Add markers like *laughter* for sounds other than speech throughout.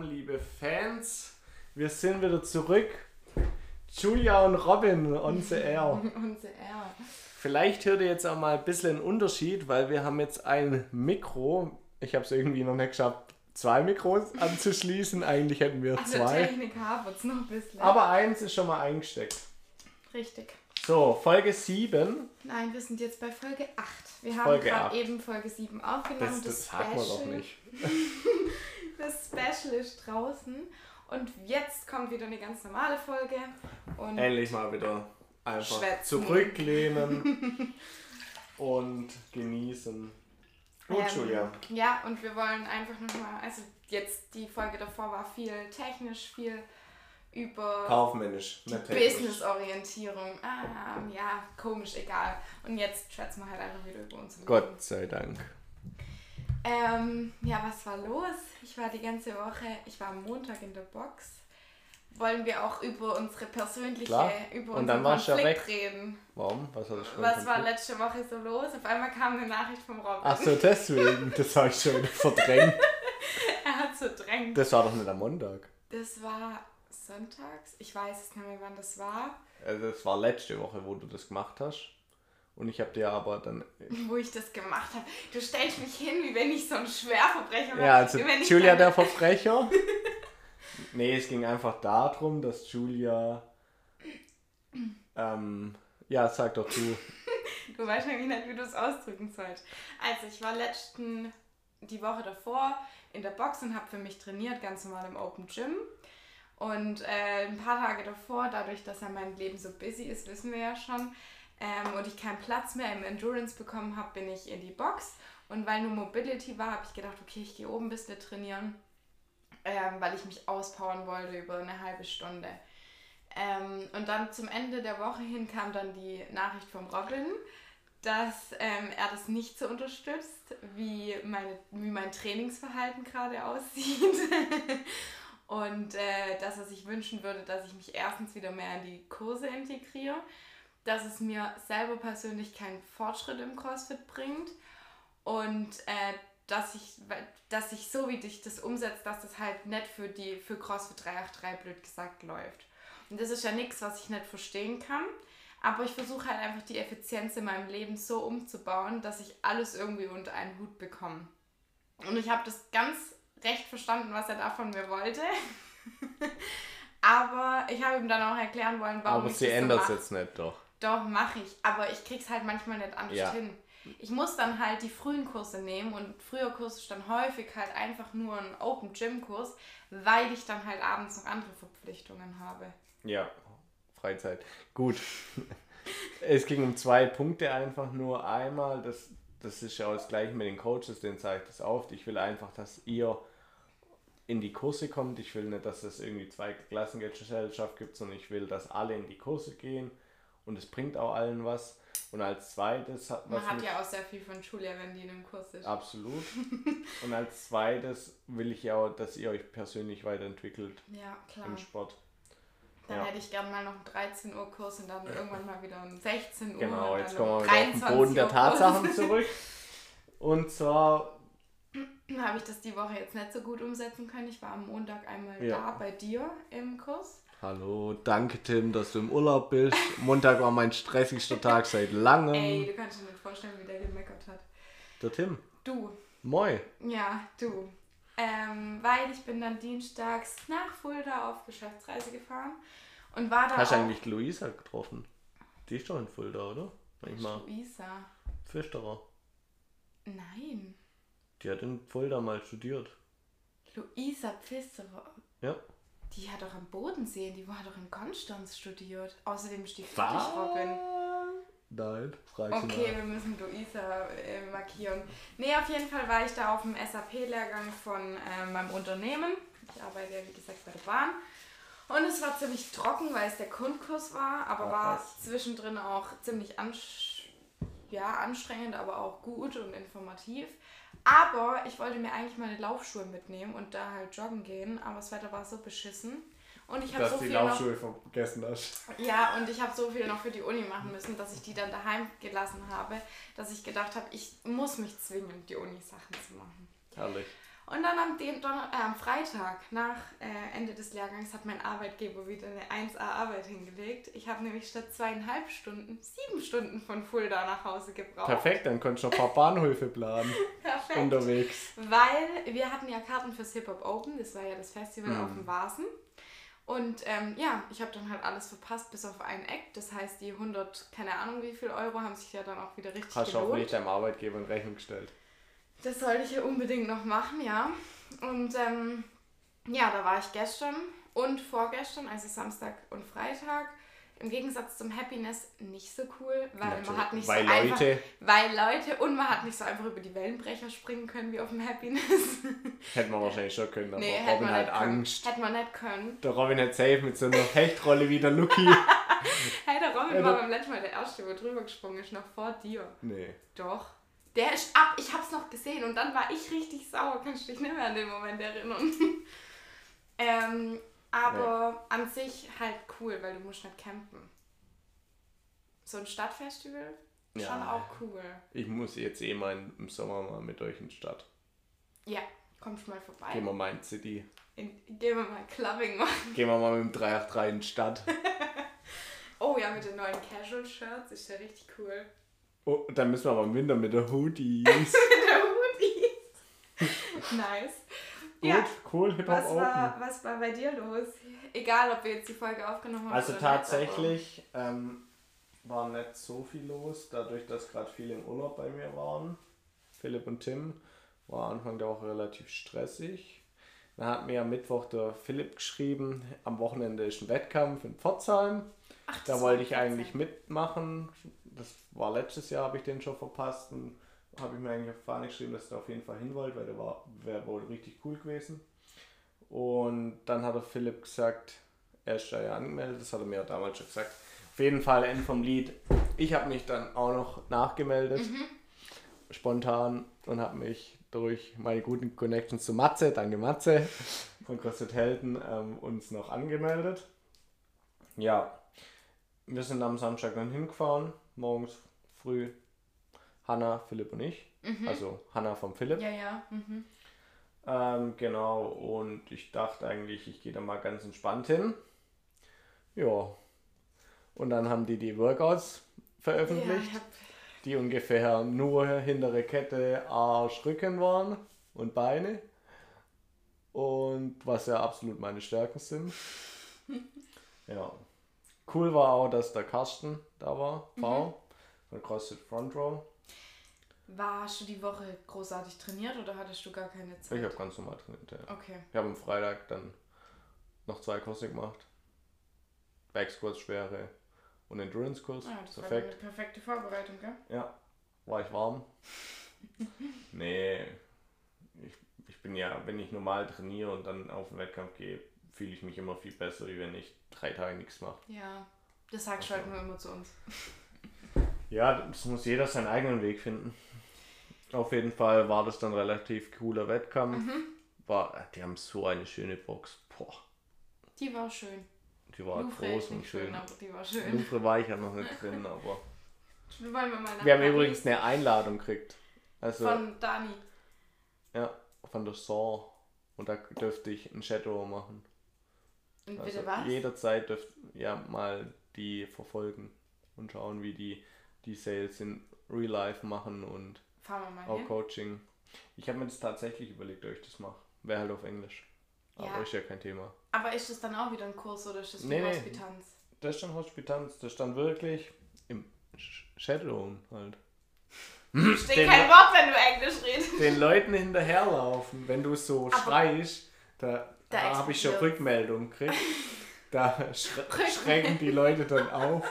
willkommen, liebe Fans. Wir sind wieder zurück. Julia und Robin, on the air. on the air. Vielleicht hört ihr jetzt auch mal ein bisschen einen Unterschied, weil wir haben jetzt ein Mikro. Ich habe es irgendwie noch nicht geschafft, zwei Mikros anzuschließen. Eigentlich hätten wir Also zwei. Technik hapert es noch ein bisschen. Aber eins ist schon mal eingesteckt. Richtig. So, Folge 7. Nein, wir sind jetzt bei Folge 8. Wir haben gerade eben Folge 7 aufgenommen. Das, das sagt man doch nicht. *laughs* Das Special ist draußen. Und jetzt kommt wieder eine ganz normale Folge. Und Endlich mal wieder einfach Schwätzen. zurücklehnen *laughs* und genießen. Gut, Ähm, Julia. Ja, und wir wollen einfach nochmal, also jetzt die Folge davor war viel technisch, viel über Kaufmännisch. Business-Orientierung. Ah, ja, komisch, egal. Und jetzt schwätzen wir halt einfach wieder über uns. Gott sei Dank. Ähm, ja, was war los? Ich war die ganze Woche, ich war am Montag in der Box. Wollen wir auch über unsere persönliche, Klar. über Und unseren dann warst du ja Konflikt weg. reden? Warum? Was, hat das für ein Was war Konflikt? letzte Woche so los? Auf einmal kam eine Nachricht vom Robin. Ach so, deswegen. *laughs* Das habe ich schon wieder verdrängt. Er hat so drängt. Das war doch nicht am Montag. Das war sonntags. Ich weiß es nicht mehr, wann das war. Also das war letzte Woche, wo du das gemacht hast. Und ich habe dir aber dann. Wo ich das gemacht habe. Du stellst mich hin, wie wenn ich so ein Schwerverbrecher wäre. Ja, also Julia der Verbrecher. *laughs* nee, es ging einfach darum, dass Julia. Ähm, ja, sag doch du. *laughs* Du weißt nämlich nicht, wie du es ausdrücken sollst. Also, ich war letzten, die Woche davor in der Box und habe für mich trainiert, ganz normal im Open Gym. Und äh, ein paar Tage davor, dadurch, dass ja mein Leben so busy ist, wissen wir ja schon, ähm, und ich keinen Platz mehr im Endurance bekommen habe, bin ich in die Box. Und weil nur Mobility war, habe ich gedacht, okay, ich gehe oben ein bisschen trainieren, ähm, weil ich mich auspowern wollte über eine halbe Stunde. Ähm, und dann zum Ende der Woche hin kam dann die Nachricht vom Robin, dass ähm, er das nicht so unterstützt, wie, meine, wie mein Trainingsverhalten gerade *laughs* aussieht. und äh, dass er sich wünschen würde, dass ich mich erstens wieder mehr in die Kurse integriere, dass es mir selber persönlich keinen Fortschritt im CrossFit bringt und äh, dass ich, dass ich so wie dich das umsetzt, dass das halt nicht für die für CrossFit 383 blöd gesagt läuft. Und das ist ja nichts, was ich nicht verstehen kann. Aber ich versuche halt einfach die Effizienz in meinem Leben so umzubauen, dass ich alles irgendwie unter einen Hut bekomme. Und ich habe das ganz recht verstanden, was er da von mir wollte. *laughs* Aber ich habe ihm dann auch erklären wollen, warum aber sie ändert es jetzt nicht doch. Doch, mache ich. Aber ich krieg's halt manchmal nicht anders Ja. hin. Ich muss dann halt die frühen Kurse nehmen und früher Kurs ist dann häufig halt einfach nur ein Open Gym Kurs, weil ich dann halt abends noch andere Verpflichtungen habe. Ja, Freizeit. Gut. *laughs* es ging um zwei Punkte einfach nur. Einmal, das, das ist ja auch das gleiche mit den Coaches, denen zeige ich das auf. Ich will einfach, dass ihr in die Kurse kommt. Ich will nicht, dass es irgendwie zwei Klassengesellschaft gibt, sondern ich will, dass alle in die Kurse gehen und es bringt auch allen was. Und als zweites hat Man was hat ja auch sehr viel von Julia, wenn die in einem Kurs ist. Absolut. *laughs* Und als zweites will ich ja auch, dass ihr euch persönlich weiterentwickelt Ja, klar. im Sport. Dann ja. hätte ich gern mal noch einen 13 Uhr Kurs und dann irgendwann mal wieder einen 16 Uhr. Genau, jetzt kommen wir wieder auf den 23 Boden der Tatsachen *laughs* zurück. Und zwar, Habe ich das die Woche jetzt nicht so gut umsetzen können. Ich war am Montag einmal Ja. da bei dir im Kurs. Hallo, danke Tim, dass du im Urlaub bist. Montag war mein stressigster Tag seit langem. Ey, du kannst dir nicht vorstellen, wie der gemeckert hat. Der Tim, Du, moi. ja, du. Ähm, weil ich bin dann dienstags nach Fulda auf Geschäftsreise gefahren und war da Hast du eigentlich Luisa getroffen? Die ist doch in Fulda, oder? Manchmal. Luisa. Pfisterer. Nein. Die hat in Fulda mal studiert. Luisa Pfisterer. Ja. Die hat doch am Bodensee, die war doch in Konstanz studiert. Außerdem ist die Robin. Nein, frag sie Okay, wir müssen Luisa äh, markieren. Nee, auf jeden Fall war ich da auf dem SAP-Lehrgang von äh, meinem Unternehmen. Ich arbeite ja, wie gesagt, bei der Bahn. Und es war ziemlich trocken, weil es der Grundkurs war, aber Ach, war zwischendrin auch ziemlich ansch ja, anstrengend, aber auch gut und informativ. Aber ich wollte mir eigentlich meine Laufschuhe mitnehmen und da halt joggen gehen, aber das Wetter war so beschissen. Und ich habe Dass so die viel noch Laufschuhe vergessen hast. ja, und ich habe so viel noch für die Uni machen müssen, dass ich die dann daheim gelassen habe, dass ich gedacht habe, ich muss mich zwingen, die Uni-Sachen zu machen. Herrlich. Und dann am, Donner äh, am Freitag, nach äh, Ende des Lehrgangs, hat mein Arbeitgeber wieder eine 1A-Arbeit hingelegt. Ich habe nämlich statt zweieinhalb Stunden sieben Stunden von Fulda nach Hause gebraucht. Perfekt, dann konntest du noch ein paar Bahnhöfe planen. *laughs* Perfekt. Unterwegs. Weil wir hatten ja Karten fürs Hip Hop Open, das war ja das Festival Mhm. auf dem Vasen. Und ähm, ja, ich habe dann halt alles verpasst, bis auf ein Eck. Das heißt, die 100, keine Ahnung wie viel Euro, haben sich ja dann auch wieder richtig Hast du auch gelohnt. nicht deinem Arbeitgeber in Rechnung gestellt. Das sollte ich ja unbedingt noch machen, ja. Und ähm, ja, da war ich gestern und vorgestern, also Samstag und Freitag. Im Gegensatz zum Happiness nicht so cool, weil Natürlich, man hat nicht weil so einfach, Leute- weil Leute und man hat nicht so einfach über die Wellenbrecher springen können wie auf dem Happiness. *laughs* Hätte man wahrscheinlich schon können, aber nee, hätte Robin man hat. Angst. Hätte man nicht können. Der Robin hat safe mit so einer Hechtrolle wie der Lucky. *laughs* Hey, der Robin Ja, war beim letzten Mal der Erste, wo drüber gesprungen ist, noch vor dir. nee. Doch. Der ist ab, ich hab's noch gesehen und dann war ich richtig sauer, kannst du dich nicht mehr an den Moment erinnern. *laughs* ähm, aber an sich halt cool, weil du musst nicht campen. So ein Stadtfestival, schon Ja. auch cool. Ich muss jetzt eh mal im Sommer mal mit euch in die Stadt. Ja, kommst mal vorbei. Gehen wir mal in City. In, gehen wir mal Clubbing machen. Gehen wir mal mit dem 383 in die Stadt. *laughs* Oh ja, mit den neuen Casual-Shirts ist ja richtig cool. Oh, dann müssen wir aber im Winter mit der Hoodies. *laughs* mit der Hoodies. nice. Ja, Gut, cool, Hip Was Open. war, was war bei dir los? Egal, ob wir jetzt die Folge aufgenommen haben. Also oder nicht, tatsächlich ähm, war nicht so viel los, dadurch, dass gerade viele im Urlaub bei mir waren. Philipp und Tim war Anfang der Woche relativ stressig. Dann hat mir am Mittwoch der Philipp geschrieben, am Wochenende ist ein Wettkampf in Pforzheim. Ach, Da wollte ich eigentlich mitmachen. Das war letztes Jahr, habe ich den schon verpasst. Und habe ich mir eigentlich auf Fahne geschrieben, dass ich da auf jeden Fall hin wollte, weil der war, wäre wohl richtig cool gewesen. Und dann hat der Philipp gesagt, er ist da ja angemeldet, das hat er mir ja damals schon gesagt. Auf jeden Fall Ende vom Lied. Ich habe mich dann auch noch nachgemeldet, spontan, und habe mich durch meine guten Connections zu Matze, danke Matze, von CrossFit Helden, ähm, uns noch angemeldet. Ja, wir sind am Samstag dann hingefahren, morgens früh. Hanna, Philipp und ich. Also Hanna vom Philipp. Ja, ja. Mhm. Ähm, genau, und ich dachte eigentlich, ich gehe da mal ganz entspannt hin. Ja. Und dann haben die die Workouts Ja, veröffentlicht, ich hab, die ungefähr nur hintere Kette, Arsch, Rücken waren und Beine. Und was ja absolut meine Stärken sind. *laughs* ja. Cool war auch, dass der Carsten da war, V, von CrossFit Front Row. warst du die Woche großartig trainiert oder hattest du gar keine Zeit? Ich habe ganz normal trainiert, ja. Okay. Ich habe am Freitag dann noch zwei Kurse gemacht. Backsquats schwere und Endurance-Kurs. Ah, das war Perfekt. eine perfekte Vorbereitung, gell? Ja, war ich warm. *laughs* nee, ich, ich bin ja, wenn ich normal trainiere und dann auf den Wettkampf gehe, fühle ich mich immer viel besser, wie wenn ich drei Tage nichts mache. Ja. Das sagst du halt nur immer zu uns. Ja, das muss jeder seinen eigenen Weg finden. Auf jeden Fall war das dann relativ cooler Wettkampf. Mhm. War, die haben so eine schöne Box. Boah, Die war schön. die war Louvre groß und nicht schön. aber die war schön. War ich ja noch nicht drin, aber. *laughs* Wir wir Wir haben übrigens eine Einladung gekriegt. Also, Von Dani. ja, von der Saw. Und da dürfte ich ein Shadow machen. Also bitte was? jederzeit dürft ja mal die verfolgen und schauen, wie die die Sales in Real Life machen und auch hin. Coaching. Ich habe mir das tatsächlich überlegt, ob ich das mache. Wäre halt auf Englisch. Aber Ja. ist ja kein Thema. Aber ist das dann auch wieder ein Kurs oder ist das Nee. Hospitanz? Das ist dann Hospitanz, das ist dann wirklich im Sh- Shadow halt. Steht Den- kein Wort, wenn du Englisch redest. den Leuten hinterherlaufen, wenn du so Aber- schreist, da, Da da habe ich schon. Rückmeldungen gekriegt. *laughs* Da schrecken die Leute dann auf.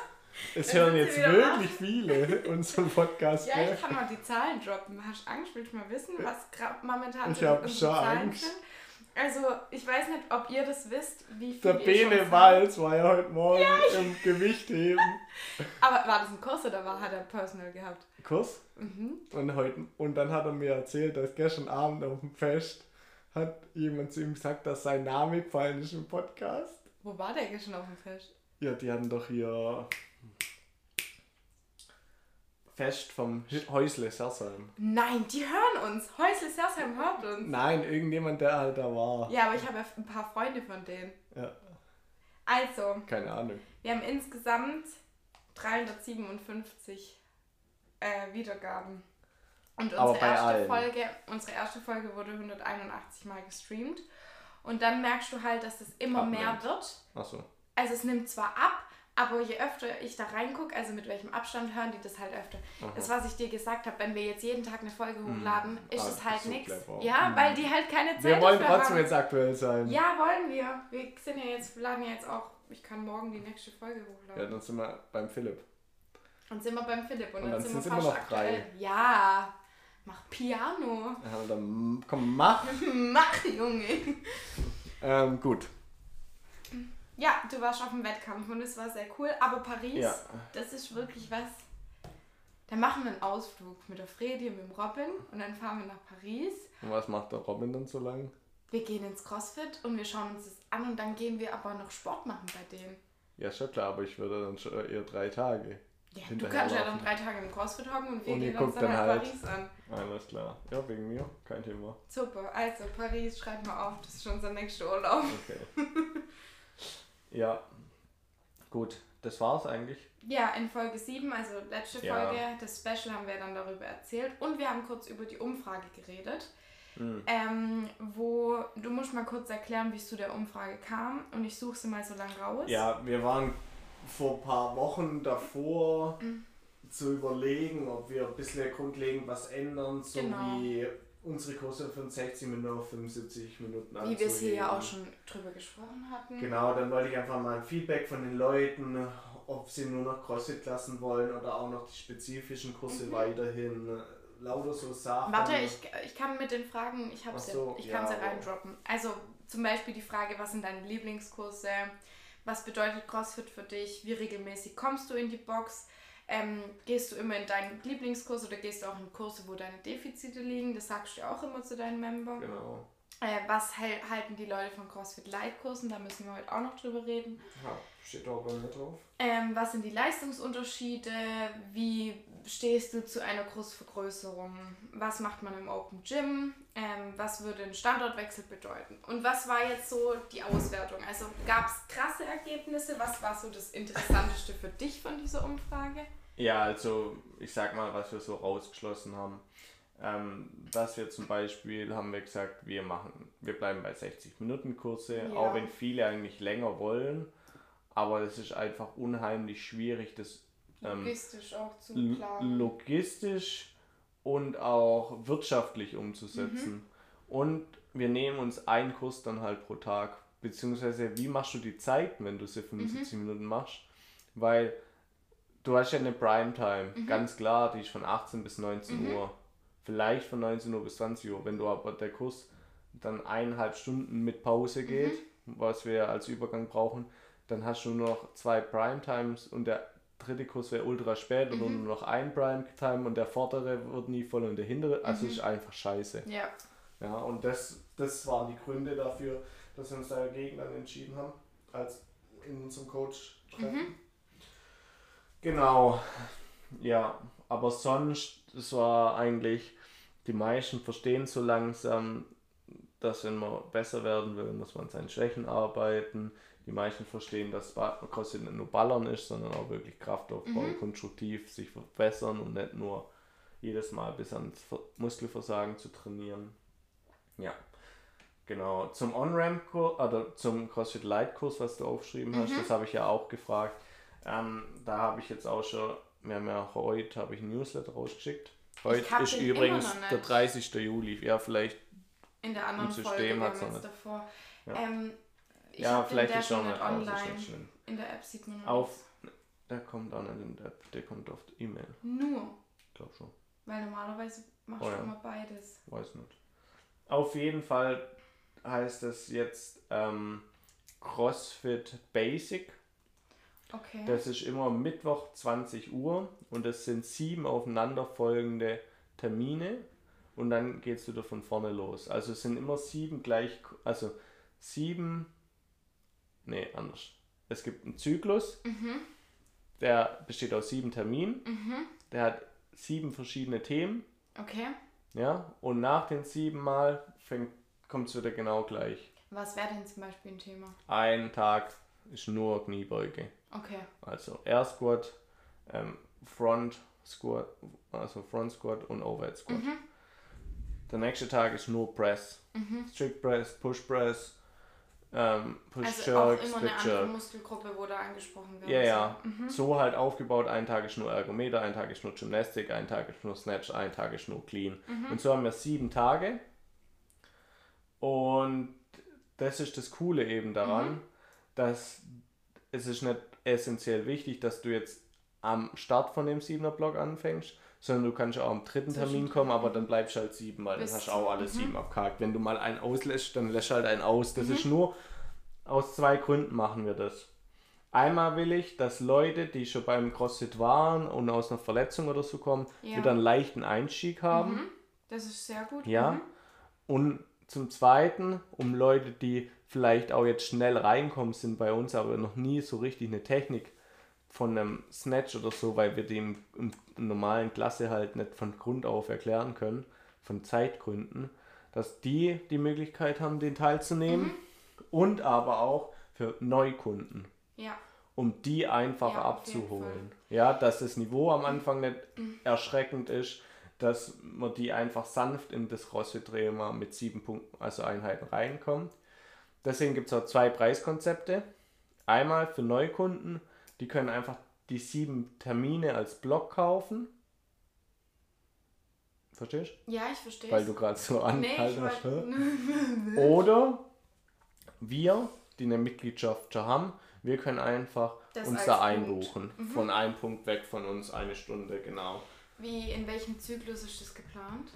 Es hören jetzt wirklich viele *laughs* unseren Podcast. Ja, ich kann mal die Zahlen droppen. Hast du Angst? Willst du mal wissen, was gerade momentan Ich so hab unsere schon Angst. sind? Also, ich weiß nicht, ob ihr das wisst, wie viel Der Bene. Walz war ja heute Morgen im Gewichtheben. *laughs* Aber war das ein Kurs oder war, hat er Personal gehabt? Kurs. Mhm. Und, heute, und dann hat er mir erzählt, dass gestern Abend auf dem Fest hat jemand zu ihm gesagt, dass sein Name gefallen ist im Podcast. Wo war der gestern auf dem Fest? Ja, die hatten doch hier Fest vom Häusle Sersheim. Nein, die hören uns. Häusle Sersheim hört uns. Nein, irgendjemand, der halt da war. Ja, aber ich habe ja ein paar Freunde von denen. Ja, Also, keine Ahnung. wir haben insgesamt 357 äh, Wiedergaben. Und unsere erste, allen. Folge, unsere erste Folge wurde 181 Mal gestreamt. Und dann merkst du halt, dass es immer Abnimmt. mehr wird. Achso. Also es nimmt zwar ab, aber je öfter ich da reingucke, also mit welchem Abstand hören die das halt öfter. Aha. Das, was ich dir gesagt habe, wenn wir jetzt jeden Tag eine Folge hochladen, ist Ah, es halt so nichts. Ja, Mhm. weil die halt keine Zeit Wir wollen trotzdem haben. jetzt aktuell sein. Ja, wollen wir. Wir sind ja jetzt, wir laden ja jetzt auch, ich kann morgen die nächste Folge Ja, hochladen. dann sind wir beim Philipp. Und sind wir beim Philipp und, Und dann, dann sind wir fast noch drei. aktuell. Ja, mach Piano. Ja, dann komm, mach. *laughs* mach, Junge. Ähm, gut. Ja, du warst auf dem Wettkampf und es war sehr cool. Aber Paris, Ja. das ist wirklich was. Da machen wir einen Ausflug mit der Fredi und mit dem Robin und dann fahren wir nach Paris. Und was macht der Robin dann so lang? Wir gehen ins CrossFit und wir schauen uns das an und dann gehen wir aber noch Sport machen bei denen. Ja, schon klar, aber ich würde dann schon eher drei Tage. Ja, du kannst ja dann laufen. drei Tage im CrossFit hocken und wir Und gehen uns dann, dann halt. Paris an. Alles klar. Ja, wegen mir, kein Thema. Super, also Paris, schreib mal auf, das ist schon unser nächster Urlaub. Okay. ja. Gut, das war's eigentlich. Ja, in Folge 7, also letzte Ja. Folge, das Special haben wir dann darüber erzählt und wir haben kurz über die Umfrage geredet. Mhm. Ähm, wo du musst mal kurz erklären, wie es zu der Umfrage kam und ich suche sie mal so lang raus. Ja, wir waren vor ein paar Wochen davor Mhm. Zu überlegen, ob wir ein bisschen grundlegend was ändern, so Genau. wie unsere Kurse von 60 Minuten auf 75 Minuten Wie wir es hier ja auch anzuheben. schon drüber gesprochen hatten. Genau, dann wollte ich einfach mal ein Feedback von den Leuten, ob sie nur noch CrossFit-Klassen wollen oder auch noch die spezifischen Kurse Mhm. weiterhin. Lauter so Sachen. Warte, ich, ich kann mit den Fragen, ich, hab's Ach so, ja, ich kann sie ja. reindroppen. Also zum Beispiel die Frage, was sind deine Lieblingskurse? Was bedeutet CrossFit für dich? Wie regelmäßig kommst du in die Box? Ähm, gehst du immer in deinen Lieblingskurs oder gehst du auch in Kurse, wo deine Defizite liegen? Das sagst du auch immer zu deinen Membern. Genau. Äh, was halten die Leute von CrossFit Light-Kursen? Da müssen wir heute auch noch drüber reden. Ja, steht auch bei mir drauf. Ähm, was sind die Leistungsunterschiede? Wie stehst du zu einer Kursvergrößerung? Was macht man im Open Gym? Ähm, was würde ein Standortwechsel bedeuten? Und was war jetzt so die Auswertung? Also gab es krasse Ergebnisse? Was war so das Interessanteste für dich von dieser Umfrage? Ja, also ich sag mal, was wir so rausgeschlossen haben. Ähm, dass wir zum Beispiel haben wir gesagt, wir machen, wir bleiben bei 60 Minuten Kurse, Ja. auch wenn viele eigentlich länger wollen, aber es ist einfach unheimlich schwierig, das ähm, Logistisch auch zu planen. logistisch und auch wirtschaftlich umzusetzen. Mhm. Und wir nehmen uns einen Kurs dann halt pro Tag. Beziehungsweise, wie machst du die Zeit, wenn du sie 75 Mhm. Minuten machst? Weil du hast ja eine Primetime, Mhm. ganz klar, die ist von 18 bis 19 Uhr. Vielleicht von 19 Uhr bis 20 Uhr. Wenn du aber der Kurs dann eineinhalb Stunden mit Pause geht, Mhm. was wir als Übergang brauchen, dann hast du nur noch zwei Primetimes und der dritte Kurs wäre ultra spät oder Mhm. nur noch ein Primetime und der vordere wird nie voll und der hintere, also Mhm. ist einfach scheiße. Ja, Ja, und das, das waren die Gründe dafür, dass wir uns dagegen dann entschieden haben, als in unserem Coach-Treffen. Genau, ja, aber sonst, es war eigentlich, die meisten verstehen so langsam, dass wenn man besser werden will, muss man an seinen Schwächen arbeiten. Die meisten verstehen, dass CrossFit nicht nur Ballern ist, sondern auch wirklich Kraftaufbau, Mhm. konstruktiv sich verbessern und nicht nur jedes Mal bis ans Ver- Muskelversagen zu trainieren. Ja, genau. Zum On-Ramp-Kurs, oder zum CrossFit Light-Kurs, was du aufgeschrieben hast, Mhm. das habe ich ja auch gefragt. Ähm, da habe ich jetzt auch schon, wir haben ja heute habe ich ein Newsletter rausgeschickt. Heute ist übrigens der 30. Juli. Ja, vielleicht, in der anderen System Folge, hat's davor. Ja. Ähm, ja, vielleicht ist schon nicht raus, ist online. nicht. In der App sieht man noch Auf, der kommt auch nicht in der App, der kommt auf die E-Mail. Nur, Ich glaube schon. weil normalerweise machst Oh du ja. immer beides. Weiß nicht. Auf jeden Fall heißt es jetzt ähm, CrossFit Basic. Okay. Das ist immer Mittwoch 20 Uhr und es sind sieben aufeinanderfolgende Termine und dann geht es wieder von vorne los. Also es sind immer sieben gleich, also sieben, nee, anders. Es gibt einen Zyklus, mhm, der besteht aus sieben Terminen, mhm, der hat sieben verschiedene Themen. Okay. Ja, und nach den sieben Mal kommt es wieder genau gleich. Was wäre denn zum Beispiel ein Thema? Ein Tag ist nur Kniebeuge. Okay. Also Air Squat, ähm, Front Squat, also Front Squat und Overhead Squat. Mhm. Der nächste Tag ist nur Press. Mhm. Strict Press, Push Press, ähm, Push Also Jerk, auch immer Split eine andere Jerk. Muskelgruppe, wo da angesprochen wird. Ja, ja. Mhm. So halt aufgebaut, ein Tag ist nur Ergometer, ein Tag ist nur Gymnastik, ein Tag ist nur Snatch, ein Tag ist nur Clean. Mhm. Und so haben wir sieben Tage. Und das ist das Coole eben daran, Mhm. Dass es ist nicht essentiell wichtig, dass du jetzt am Start von dem siebener Block anfängst, sondern du kannst auch am dritten Termin kommen, aber dann bleibst du halt sieben, weil Bis dann hast du auch alle zum- sieben abgehakt. Wenn du mal einen auslässt, dann lässt du halt einen aus. Mhm. Das ist nur aus zwei Gründen machen wir das. Einmal will ich, dass Leute, die schon beim CrossFit waren und aus einer Verletzung oder so kommen, Ja. wieder einen leichten Einstieg haben. Mhm. Das ist sehr gut. Ja. Mhm. Und zum Zweiten, um Leute, die vielleicht auch jetzt schnell reinkommen sind bei uns, aber noch nie so richtig eine Technik von einem Snatch oder so, weil wir dem im, im normalen Klasse halt nicht von Grund auf erklären können, von Zeitgründen, dass die die Möglichkeit haben, den teilzunehmen und aber auch für Neukunden Ja. um die einfach Ja, abzuholen. Ja, dass das Niveau am Anfang nicht erschreckend ist, dass man die einfach sanft in das CrossFit-Thema mit sieben Punkten, also Einheiten reinkommt. Deswegen gibt es auch zwei Preiskonzepte. Einmal für Neukunden, die können einfach die sieben Termine als Block kaufen. Verstehst Ja, ich verstehe. du? Weil du gerade so Nee, angehalten hast. hä? *laughs* wollte. Oder wir, die eine Mitgliedschaft schon haben, wir können einfach Das uns da einbuchen. Von einem Punkt weg von uns, eine Stunde, genau. Wie, in welchem Zyklus ist das geplant?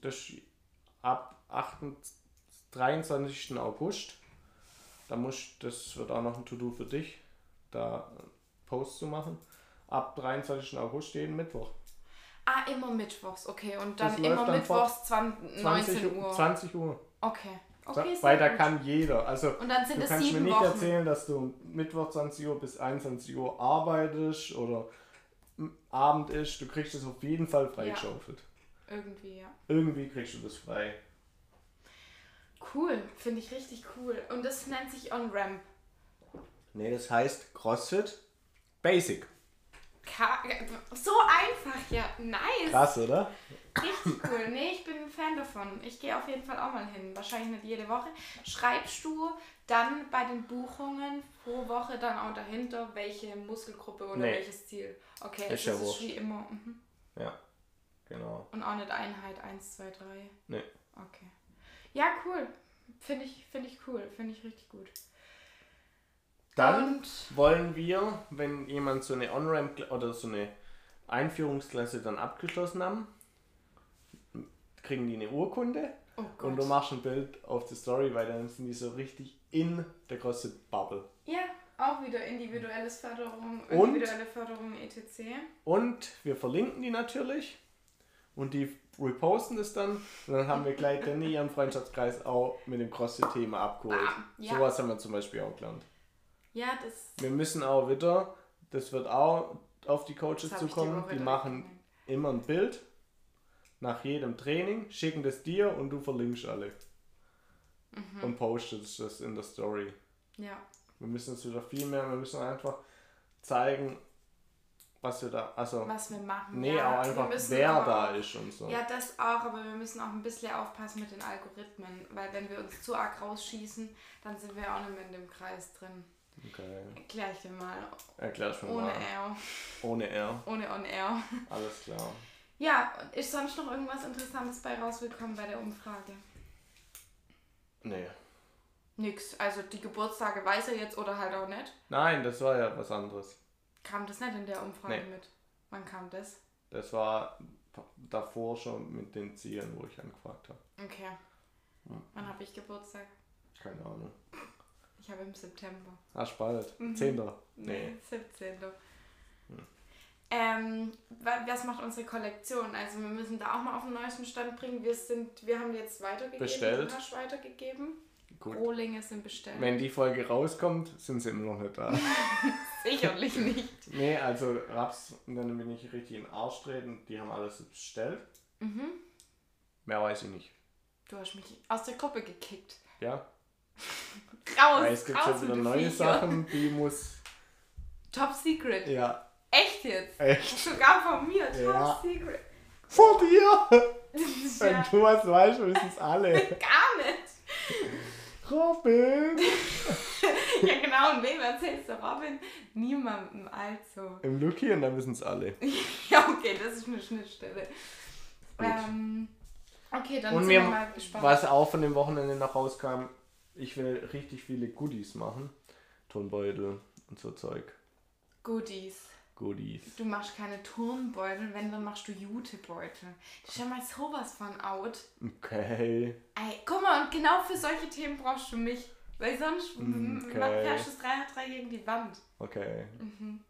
Das ab 28, 23. August. Da muss, das wird auch noch ein To-Do für dich, da einen Post zu machen. Ab 23. August jeden Mittwoch. Ah, immer mittwochs, okay. Und dann immer dann mittwochs 20, 19 Uhr. 20 Uhr. Okay. Okay, Weil da gut. kann jeder. Also Und dann sind Du es kannst mir sieben nicht Wochen. erzählen, dass du Mittwoch 20 Uhr bis 21 Uhr arbeitest oder Abend ist. Du kriegst es auf jeden Fall freigeschaufelt. Irgendwie, ja. Irgendwie kriegst du das frei. Cool, finde ich richtig cool. Und das nennt sich On-Ramp. Nee, das heißt CrossFit Basic. Ka so einfach, ja. Nice. Krass, oder? Richtig cool. Nee, ich bin ein Fan davon. Ich gehe auf jeden Fall auch mal hin. Wahrscheinlich nicht jede Woche. Schreibst du dann bei den Buchungen pro Woche dann auch dahinter, welche Muskelgruppe oder Nee. welches Ziel? Okay, Ist es ja ist wie immer. Mhm. Ja, genau. Und auch nicht Einheit 1, 2, 3. Nee. Okay. Ja, cool. Finde ich, find ich cool. Finde ich richtig gut. Dann Und wollen wir, wenn jemand so eine On-Ramp oder so eine Einführungsklasse dann abgeschlossen haben, kriegen die eine Urkunde oh und du machst ein Bild auf die Story, weil dann sind die so richtig in der CrossFit-Bubble. ja, auch wieder individuelles Förderung, Und? individuelle Förderung etc. Und wir verlinken die natürlich und die reposten das dann und dann haben wir gleich dann ihren Freundschaftskreis auch mit dem CrossFit-Thema abgeholt. Bam, ja. Sowas haben wir zum Beispiel auch gelernt. Ja, das, Wir müssen auch wieder, das wird auch auf die Coaches die zukommen, die direkt machen immer ein Bild nach jedem Training, schicken das dir und du verlinkst alle. Mhm. Und postest das in der Story. Ja. Wir müssen es wieder viel mehr, wir müssen einfach zeigen, was wir da, also was wir machen. nee, ja, auch einfach wer aber da auch, ist und so. Ja, das auch, aber wir müssen auch ein bisschen aufpassen mit den Algorithmen, weil wenn wir uns zu arg rausschießen, dann sind wir auch nicht mehr in dem Kreis drin. Okay, Erklär ich dir mal. erklär's mir Ohne mal. R. Ohne R, Ohne On Air. alles klar. Ja, und ist sonst noch irgendwas Interessantes bei rausgekommen bei der Umfrage? Nee. Nix. Also die Geburtstage weiß er jetzt oder halt auch nicht. Nein, das war ja was anderes. Kam das nicht in der Umfrage Nee. mit? Wann kam das? Das war davor schon mit den Zielen, wo ich angefragt habe. Okay. Wann habe ich Geburtstag? Keine Ahnung. Ich habe im September. Hast bald. Mhm. Zehnter. Nee. Hm. 17. Ähm, wa- was macht unsere Kollektion? Also wir müssen da auch mal auf den neuesten Stand bringen. Wir sind, wir haben jetzt weitergegeben. Bestellt. Hast weitergegeben. Gut. Rohlinge sind bestellt. Wenn die Folge rauskommt, sind sie immer noch nicht da. *laughs* Sicherlich nicht. Nee, also Raps, dann bin ich richtig in Arsch treten. Die haben alles bestellt. Mhm. Mehr weiß ich nicht. Du hast mich aus der Gruppe gekickt. Ja? *laughs* Raus, Weil es gibt schon wieder neue. Sachen, die muss. Top Secret. Ja, Echt jetzt? echt. Sogar von mir. Top Ja. Secret. Vor dir! *laughs* Wenn ja du was weißt, wissen es alle. *laughs* gar nicht. Robin! *laughs* Ja genau, und wem erzählst du Robin? Niemandem, also. Im Luki und dann wissen es alle. Ja, okay, das ist eine Schnittstelle. Ähm, okay, dann Und sind wir mal gespannt. was auch von dem Wochenende noch rauskam, ich will richtig viele Goodies machen. Tonbeutel und so Zeug. Goodies. Goodies. Du machst keine Turnbeutel, wenn, dann machst du Jutebeutel. Das ist ja mal sowas von out. Okay. Ey, guck mal, und genau für solche Themen brauchst du mich. Weil sonst Okay. fährst du das 3 gegen die Wand. Okay.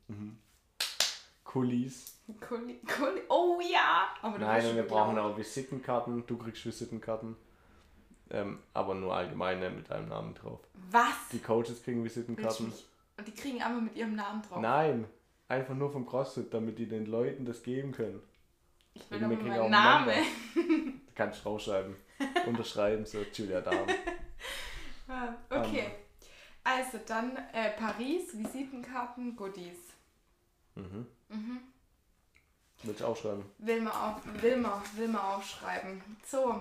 Mhm. Coolies. Cool, cool. Oh ja! Aber Nein, und wir brauchen auch Visitenkarten. Du kriegst Visitenkarten. Ähm, aber nur allgemeine mit deinem Namen drauf. Was? Die Coaches kriegen Visitenkarten. Und die kriegen aber mit ihrem Namen drauf. Nein, einfach nur vom CrossFit, damit die den Leuten das geben können. ich will kriegen meinen Namen. Du kannst draufschreiben. *laughs* Unterschreiben, so Julia Dahm. *laughs* Ah, okay. Also dann äh, Paris, Visitenkarten, Goodies. Mhm. Mhm. Willst du aufschreiben? Will man, auf, will, man, will man aufschreiben. So,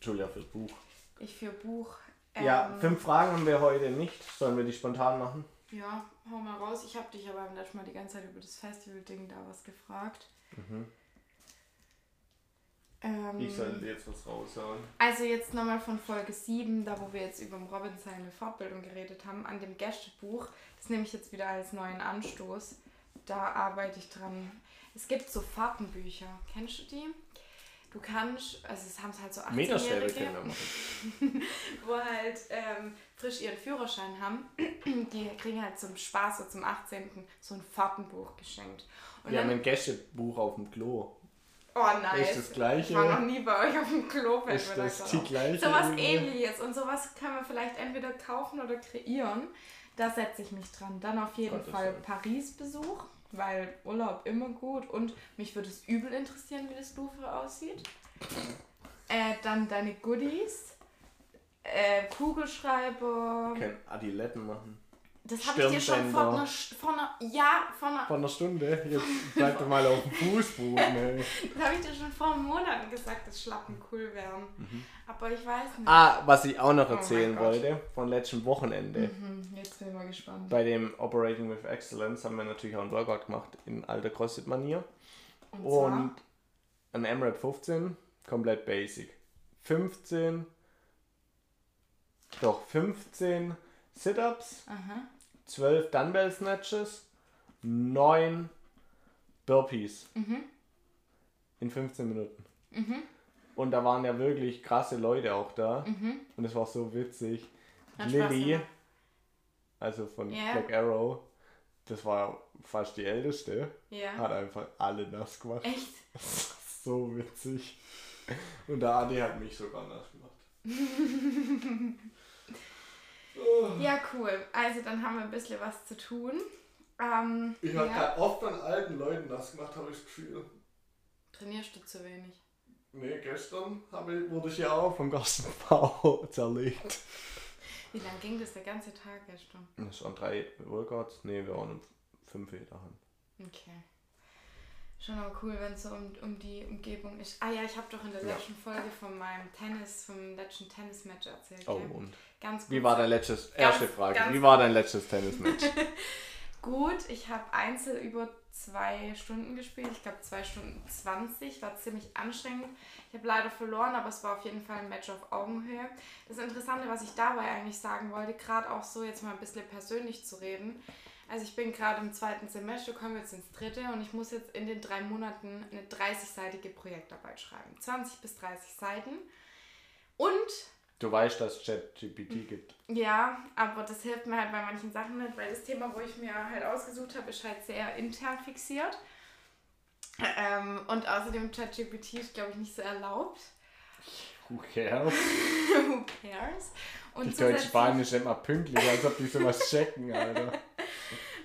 Julia fürs Buch. ich für Buch. ja, ähm, fünf Fragen haben wir heute nicht. Sollen wir die spontan machen? Ja, hau mal raus. Ich habe dich aber beim letzten Mal die ganze Zeit über das Festival-Ding da was gefragt. Ähm, Ich sollte jetzt was raushauen. Also jetzt nochmal von Folge 7, da wo wir jetzt über Robin seine Fortbildung geredet haben, an dem Gästebuch. Das nehme ich jetzt wieder als neuen Anstoß. Da arbeite ich dran. Es gibt so Fahrtenbücher. Kennst du die? Du kannst, also es haben halt so Meterstäbe 18-Jährige, können wir machen. *laughs* wo halt ähm, frisch ihren Führerschein haben. *clears throat* Die kriegen halt zum Spaß so zum 18. so ein Fahrtenbuch geschenkt. Und Wir haben dann, ein Gästebuch auf dem Klo. oh nice. Ist das gleiche? Ich war noch nie bei euch auf dem Klo. fällt Ist das die gleiche? Sowas irgendwie? ähnliches und sowas können wir vielleicht entweder kaufen oder kreieren. Da setze ich mich dran. Dann auf jeden Gottes Fall. Paris-Besuch, weil Urlaub immer gut und mich würde es übel interessieren, wie das Louvre aussieht. Äh, dann deine Goodies, äh, Kugelschreiber. Wir können Adiletten machen. Das habe ich dir schon vor einer, vor einer, ja, vor einer, Vor einer Stunde. Jetzt bleib doch mal auf dem Fußboden. *laughs* Ey. das habe ich dir schon vor Monaten gesagt, dass Schlappen cool wären. Aber ich weiß nicht. Ah, was ich auch noch Oh erzählen Gott. wollte, von letztem Wochenende. Hm, jetzt bin ich mal gespannt. Bei dem Operating with Excellence haben wir natürlich auch einen Workout gemacht in alter CrossFit-Manier. Und, Und ein MRAP 15, komplett basic. 15, doch 15 Sit-Ups, aha. 12 Dumbbell Snatches, 9 Burpees Mhm. in 15 Minuten. Mhm. Und da waren ja wirklich krasse Leute auch da. Mhm. Und es war so witzig. Hat Lilly, also von Ja. Black Arrow, das war fast die älteste, Ja. hat einfach alle nass gemacht. Echt? *laughs* Das war so witzig. Und der Adi hat mich sogar nass gemacht. *laughs* Ja, cool. Also dann haben wir ein bisschen was zu tun. Ähm, Ich ja. habe oft von alten Leuten nass gemacht, habe ich das Gefühl. Trainierst du zu wenig? Nee, gestern ich, wurde ich ja auch vom Gastenbau *laughs* zerlegt. Wie lange ging das der ganze Tag gestern? Das waren drei Workouts. Nee, wir waren um fünf daheim. Okay. Schon aber cool, wenn es so um, um die Umgebung ist. Ah ja, ich habe doch in der Ja. letzten Folge von meinem Tennis, vom letzten Tennismatch erzählt. Oh, gell? und? Ganz gut. Wie war dein letztes, erste Ganz- Frage, ganz- wie war dein letztes Tennismatch? *laughs* Gut, ich habe Einzel über zwei Stunden gespielt. Ich glaube zwei Stunden 20. War ziemlich anstrengend. Ich habe leider verloren, aber es war auf jeden Fall ein Match auf Augenhöhe. Das Interessante, was ich dabei eigentlich sagen wollte, gerade auch so jetzt mal ein bisschen persönlich zu reden. Also ich bin gerade im zweiten Semester, komme jetzt ins dritte und ich muss jetzt in den drei Monaten eine 30-seitige Projektarbeit schreiben. 20 bis 30 Seiten. Und Du weißt, dass es ChatGPT gibt. ja, aber das hilft mir halt bei manchen Sachen nicht, weil das Thema, wo ich mir halt ausgesucht habe, ist halt sehr intern fixiert. Ähm, und außerdem ChatGPT ist, glaube ich, nicht so erlaubt. Who cares? *laughs* Who cares? Und Die Deutsch-Spanisch immer pünktlich, als ob die sowas checken, Alter. *laughs*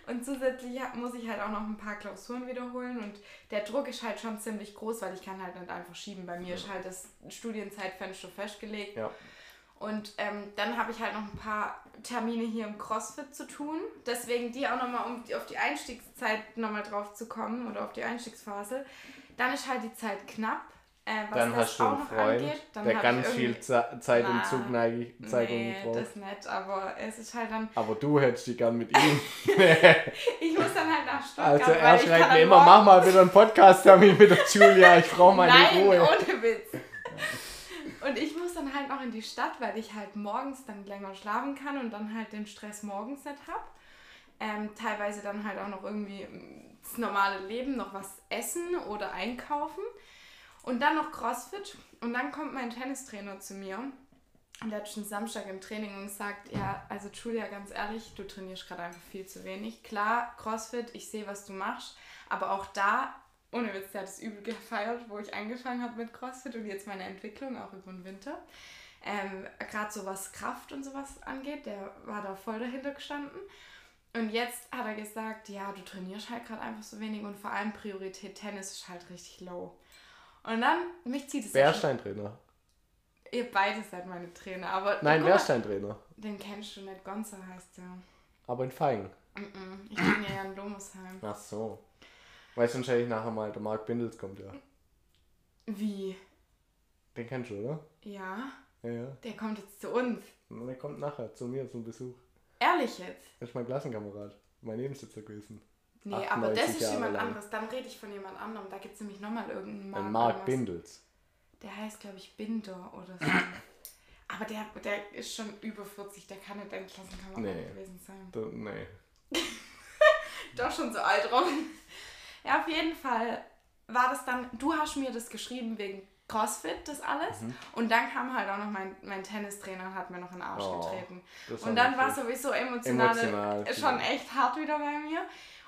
Und zusätzlich muss ich halt auch noch ein paar Klausuren wiederholen und der Druck ist halt schon ziemlich groß, weil ich kann halt nicht einfach schieben. Bei mir ja. ist halt das Studienzeitfenster festgelegt. Ja. Und ähm, dann habe ich halt noch ein paar Termine hier im CrossFit zu tun. Deswegen die auch nochmal, um auf die Einstiegszeit nochmal drauf zu kommen oder auf die Einstiegsphase. Dann ist halt die Zeit knapp. Äh, dann hast du einen Freund, angeht, der ganz viel Zeit na, im Zugneigung nee, braucht. das nicht, aber es ist halt dann... *laughs* Aber du hättest die gern mit ihm. *laughs* ich muss dann halt nach Stuttgart, Also er schreibt mir immer, mach mal wieder einen Podcast-Termin mit der Julia, ich brauche meine Nein, Ruhe. ohne Witz. Und ich muss dann halt noch in die Stadt, weil ich halt morgens dann länger schlafen kann und dann halt den Stress morgens nicht habe. Ähm, teilweise dann halt auch noch irgendwie das normale Leben, noch was essen oder einkaufen. Und dann noch CrossFit. Und dann kommt mein Tennistrainer zu mir letzten Samstag im Training und sagt, ja, also Julia, ganz ehrlich, du trainierst gerade einfach viel zu wenig. Klar, CrossFit, ich sehe, was du machst, aber auch da, ohne Witz, der hat es übel gefeiert, wo ich angefangen habe mit CrossFit und jetzt meine Entwicklung, auch über den Winter. Ähm, gerade so was Kraft und sowas angeht, der war da voll dahinter gestanden. Und jetzt hat er gesagt, ja, du trainierst halt gerade einfach so wenig und vor allem Priorität Tennis ist halt richtig low. Und dann, mich zieht es. Wer ist dein Trainer? Ihr beide seid meine Trainer, aber. Nein, wer ist dein Trainer? Den kennst du nicht, Gonza heißt der. Aber in Feigen? Mm -mm. Ich bin ja in Domesheim. Ach so. Weißt du, wahrscheinlich nachher mal, der Marc Bindels kommt ja. Wie? Den kennst du, oder? Ja. Ja, ja. Der kommt jetzt zu uns. Der kommt nachher zu mir zum Besuch. Ehrlich jetzt? Das ist mein Klassenkamerad. Mein Nebensitzer gewesen. Nee, aber das ist Jahre jemand lang. anderes. Dann rede ich von jemand anderem. Da gibt es nämlich nochmal irgendeinen Mark. Ein Mark Bindels. Der heißt, glaube ich, Binder oder so. *clears throat* aber der, der ist schon über 40. Der kann nicht dein Klassenkamerad nee. gewesen sein. Da, nee. *laughs* Doch schon so alt rum. Ja, auf jeden Fall war das dann. Du hast mir das geschrieben wegen Crossfit, das alles. Mhm. Und dann kam halt auch noch mein, mein Tennistrainer und hat mir noch in den Arsch oh, getreten. Und dann war sowieso emotional, emotional schon echt hart wieder bei mir.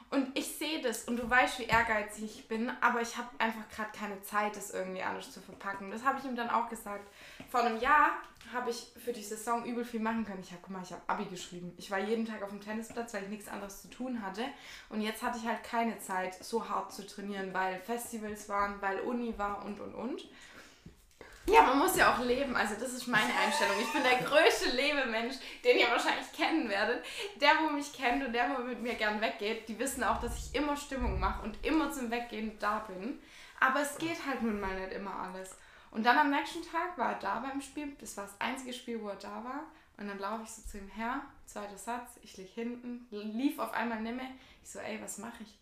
Und ich sehe das und du weißt, wie ehrgeizig ich bin, aber ich habe einfach gerade keine Zeit, das irgendwie anders zu verpacken. Das habe ich ihm dann auch gesagt. Vor einem Jahr habe ich für die Saison übel viel machen können. Ich habe, guck mal, ich habe Abi geschrieben. Ich war jeden Tag auf dem Tennisplatz, weil ich nichts anderes zu tun hatte. Und jetzt hatte ich halt keine Zeit, so hart zu trainieren, weil Festivals waren, weil Uni war und und und. Ja, man muss ja auch leben. Also das ist meine Einstellung. Ich bin der größte Lebemensch, den ihr wahrscheinlich kennen werdet. Der, wo mich kennt und der, wo mit mir gern weggeht, die wissen auch, dass ich immer Stimmung mache und immer zum Weggehen da bin. Aber es geht halt nun mal nicht immer alles. Und dann am nächsten Tag war er da beim Spiel. Das war das einzige Spiel, wo er da war. Und dann laufe ich so zu ihm her, zweiter Satz, ich lieg hinten, lief auf einmal nimmer. Ich so, ey, was mache ich?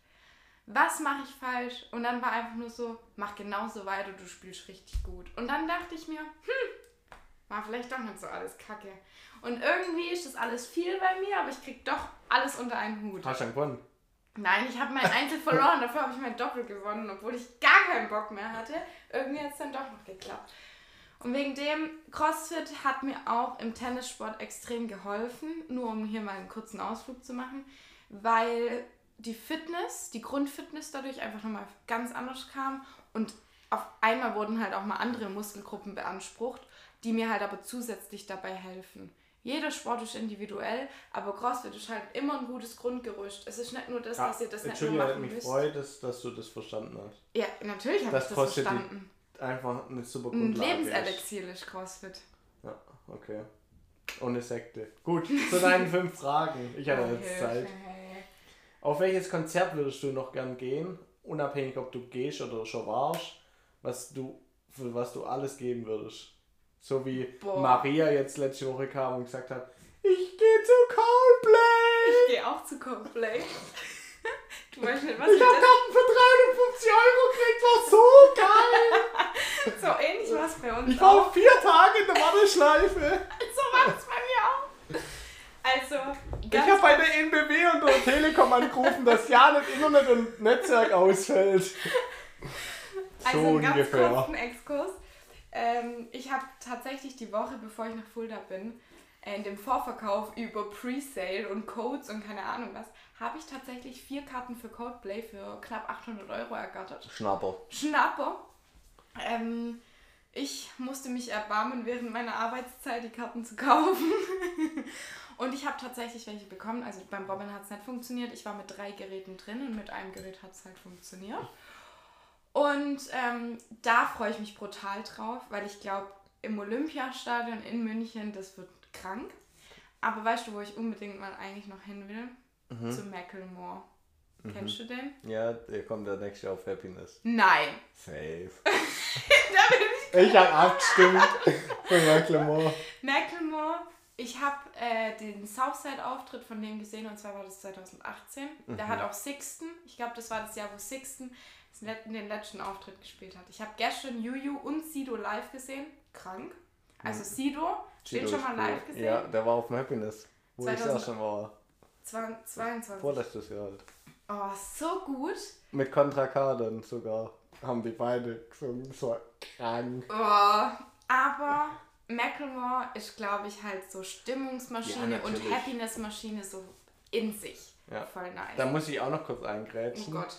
Was mache ich falsch? Und dann war einfach nur so, mach genauso weiter, du spielst richtig gut. Und dann dachte ich mir, hm, war vielleicht doch nicht so alles kacke. Und irgendwie ist das alles viel bei mir, aber ich krieg doch alles unter einen Hut. Hast du gewonnen? Nein, ich habe mein Einzel verloren, dafür habe ich mein Doppel gewonnen, obwohl ich gar keinen Bock mehr hatte. Irgendwie hat es dann doch noch geklappt. Und wegen dem, CrossFit hat mir auch im Tennissport extrem geholfen, nur um hier mal einen kurzen Ausflug zu machen, weil die Fitness, die Grundfitness dadurch einfach nochmal ganz anders kam und auf einmal wurden halt auch mal andere Muskelgruppen beansprucht, die mir halt aber zusätzlich dabei helfen. Jeder Sport ist individuell, aber CrossFit ist halt immer ein gutes Grundgerüst. Es ist nicht nur das, ja, dass ihr das nicht nur machen mich müsst. freut es, dass du das verstanden hast. Ja, natürlich habe ich das CrossFit verstanden. Einfach eine super Grundlage Ein Lebenselixier ist CrossFit. Ja, okay. Ohne Sekte. Gut, zu deinen fünf Fragen. Ich habe jetzt Zeit. Auf welches Konzert würdest du noch gern gehen? Unabhängig, ob du gehst oder schon warst, was du, für was du alles geben würdest. So wie Boah. Maria jetzt letzte Woche kam und gesagt hat, ich gehe zu Coldplay. Ich gehe auch zu Coldplay. *laughs* Du weißt nicht, was ich, ich hab Karten für 350 Euro gekriegt, war so geil. *laughs* so ähnlich war es bei uns Ich war auch. vier Tage in der Warteschleife. *laughs* so war es bei mir auch. Also, ich habe bei der NBW und der Telekom angerufen, dass ja nicht Internet und Netzwerk ausfällt. So also einen ganz ungefähr. kurzen Exkurs. Ähm, ich habe tatsächlich die Woche, bevor ich nach Fulda bin, äh, in dem Vorverkauf über Presale und Codes und keine Ahnung was, habe ich tatsächlich vier Karten für Codeplay für knapp 800 Euro ergattert. Schnapper. Schnapper. Ähm, ich musste mich erbarmen, während meiner Arbeitszeit die Karten zu kaufen. *laughs* Und ich habe tatsächlich welche bekommen. Also beim Robin hat es nicht funktioniert. Ich war mit drei Geräten drin und mit einem Gerät hat es halt funktioniert. Und ähm, da freue ich mich brutal drauf, weil ich glaube, im Olympiastadion in München, das wird krank. Aber weißt du, wo ich unbedingt mal eigentlich noch hin will? Mhm. Zu Macklemore. Kennst du den? Ja, der kommt der nächste auf Happiness. Nein. Safe. *laughs* da bin ich. Ich habe *laughs* abgestimmt von Macklemore. Macklemore, ich habe äh, den Southside-Auftritt von dem gesehen und zwar war das 2018. Der hat auch Sixten, ich glaube, das war das Jahr, wo Sixten den letzten Auftritt gespielt hat. Ich habe gestern Juju und Sido live gesehen. Krank. Also Sido, den Tito schon mal live cool. gesehen. Ja, der war auf dem Happiness. Wo ich 2000 auch schon war. 20, 22. Vorletztes Jahr halt. Oh, so gut. Mit Contra K dann sogar. Haben die beide gesungen. So krank. Oh, aber Macklemore ist, glaube ich, halt so Stimmungsmaschine Ja, und. Happiness-Maschine so in sich. Ja. Voll nice. Da muss ich auch noch kurz oh eingrätschen. Gott.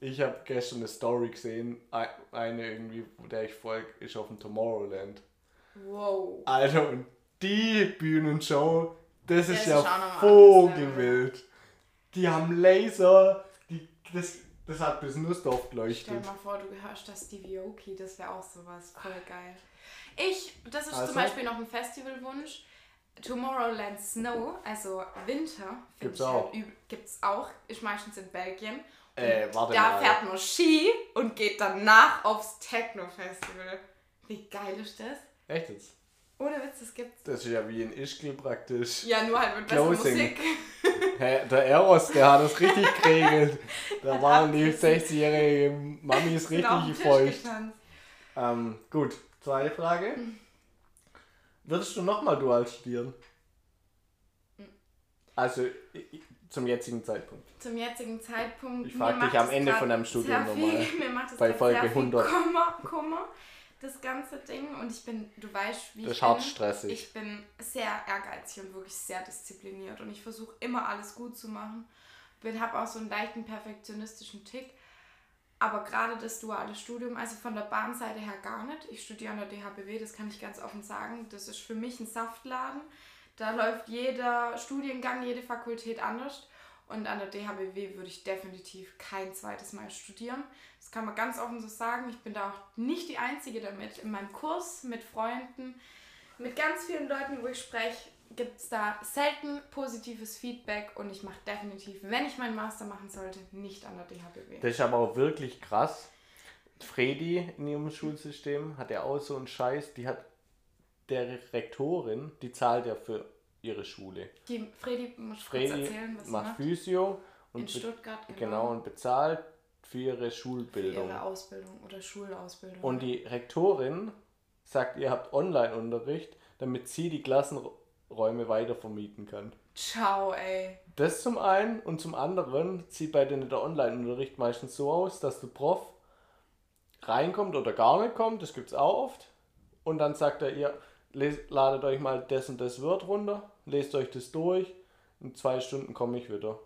Ich habe gestern eine Story gesehen. Ei- Eine irgendwie, der ich folge, ist auf dem Tomorrowland. Wow. Alter, und die Bühnenshow, das ist ist ja vogelwild. Die haben Laser, die, das, das hat bis Nussdorf Stell geleuchtet. dir mal vor, du hörst das Stevie Aoki, das wäre auch sowas. Voll geil. Ich, das ist Also? zum Beispiel noch ein Festivalwunsch. Tomorrowland Snow, also Winter, Gibt's ich auch. Halt, üb- gibt's auch. Ist meistens in Belgien. Äh, warte Da mal. fährt man Ski und geht danach aufs Techno-Festival. Wie geil ist das? Echt jetzt? Ohne Witz, das gibt's. Das ist ja wie in Ischgl praktisch. Ja, nur halt mit besserer. Musik. *laughs* Hä, der Eros, der hat das richtig geregelt. Da waren die abgerissen. 60-jährigen Mamis richtig feucht. Ähm, gut, zweite Frage. Würdest du nochmal dual studieren? Hm. Also zum jetzigen Zeitpunkt. Zum jetzigen Zeitpunkt. Ich frag mir dich am Ende von deinem Studium nochmal. *laughs* Bei Folge sehr viel 100. Kummer, Kummer, das ganze Ding. Und ich bin, du weißt, wie Das ich hart bin. stressig. Ich bin sehr ehrgeizig und wirklich sehr diszipliniert. Und ich versuche immer alles gut zu machen. Ich habe auch so einen leichten perfektionistischen Tick. Aber gerade das duale Studium, also von der Bahnseite her gar nicht. Ich studiere an der DHBW, das kann ich ganz offen sagen. Das ist für mich ein Saftladen. Da läuft jeder Studiengang, jede Fakultät anders. Und an der DHBW würde ich definitiv kein zweites Mal studieren. Das kann man ganz offen so sagen. Ich bin da auch nicht die Einzige damit. In meinem Kurs mit Freunden, mit ganz vielen Leuten, wo ich spreche, gibt es da selten positives Feedback. Und ich mache definitiv, wenn ich meinen Master machen sollte, nicht an der DHBW. Das ist aber auch wirklich krass. Fredi in ihrem Schulsystem hat ja auch so einen Scheiß, die hat der Rektorin, die zahlt ja für ihre Schule. Die Fredi muss kurz erzählen, was macht macht. Physio In und be- Stuttgart, genau. genau und bezahlt für ihre für Schulbildung. ihre Ausbildung oder Schulausbildung. Und die Rektorin sagt, ihr habt Online-Unterricht, damit sie die Klassenräume weiter vermieten kann. Ciao, ey. Das zum einen und zum anderen sieht bei denen der Online-Unterricht meistens so aus, dass der Prof reinkommt oder gar nicht kommt, das gibt es auch oft. Und dann sagt er, ihr ladet euch mal das und das Word runter, lest euch das durch, in zwei Stunden komme ich wieder.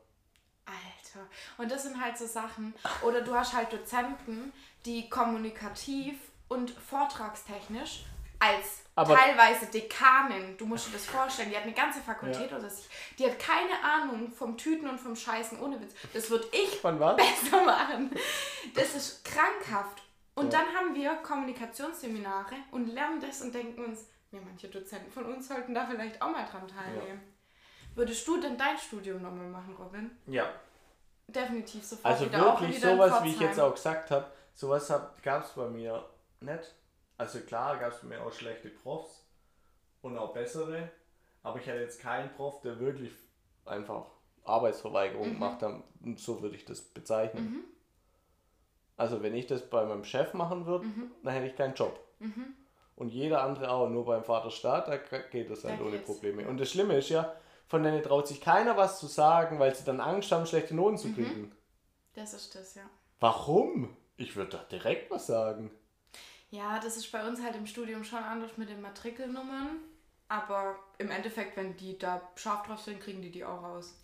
Alter. Und das sind halt so Sachen. Oder du hast halt Dozenten, die kommunikativ und vortragstechnisch als Aber- teilweise Dekanin, du musst dir das vorstellen, die hat eine ganze Fakultät oder sich, die hat keine Ahnung vom Tüten und vom Scheißen, ohne Witz. Das würde ich besser machen. Das ist krankhaft. Und Ja. dann haben wir Kommunikationsseminare und lernen das und denken uns, ja, manche Dozenten von uns sollten da vielleicht auch mal dran teilnehmen. Würdest du denn dein Studium nochmal machen, Robin? Ja. Definitiv sofort Also wieder auch wirklich wieder in sowas, wie ich jetzt auch gesagt habe, sowas gab es bei mir nicht. Also klar gab es bei mir auch schlechte Profs und auch bessere, aber ich hatte jetzt keinen Prof, der wirklich einfach Arbeitsverweigerung Mhm. gemacht hat. So würde ich das bezeichnen. Also wenn ich das bei meinem Chef machen würde, Mhm. dann hätte ich keinen Job. Und jeder andere auch, nur beim Vaterstaat, da geht das halt Da ohne. Probleme. Und das Schlimme ist ja, von denen traut sich keiner was zu sagen, weil sie dann Angst haben, schlechte Noten Mhm. zu kriegen. Das ist das, ja. Warum? Ich würde doch direkt was sagen. Ja, das ist bei uns halt im Studium schon anders mit den Matrikelnummern. Aber im Endeffekt, wenn die da scharf drauf sind, kriegen die die auch raus.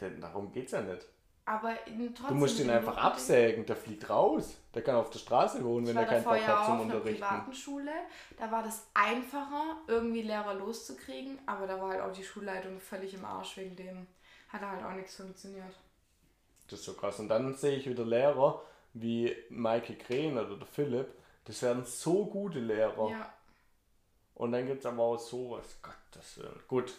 Denn darum geht's ja nicht. Aber trotzdem. Du musst ihn einfach absägen, der fliegt raus. Der kann auf der Straße wohnen, Ich wenn war er keinen Bock hat zum auf einer Unterrichten. privaten Schule. Da war das einfacher, irgendwie Lehrer loszukriegen, aber da war halt auch die Schulleitung völlig im Arsch wegen dem. Hat da halt auch nichts funktioniert. Das ist so krass. Und dann sehe ich wieder Lehrer wie Maike Krähen oder der Philipp. Das werden so gute Lehrer. Ja. Und dann gibt es aber auch sowas. Gottes Willen. Gut,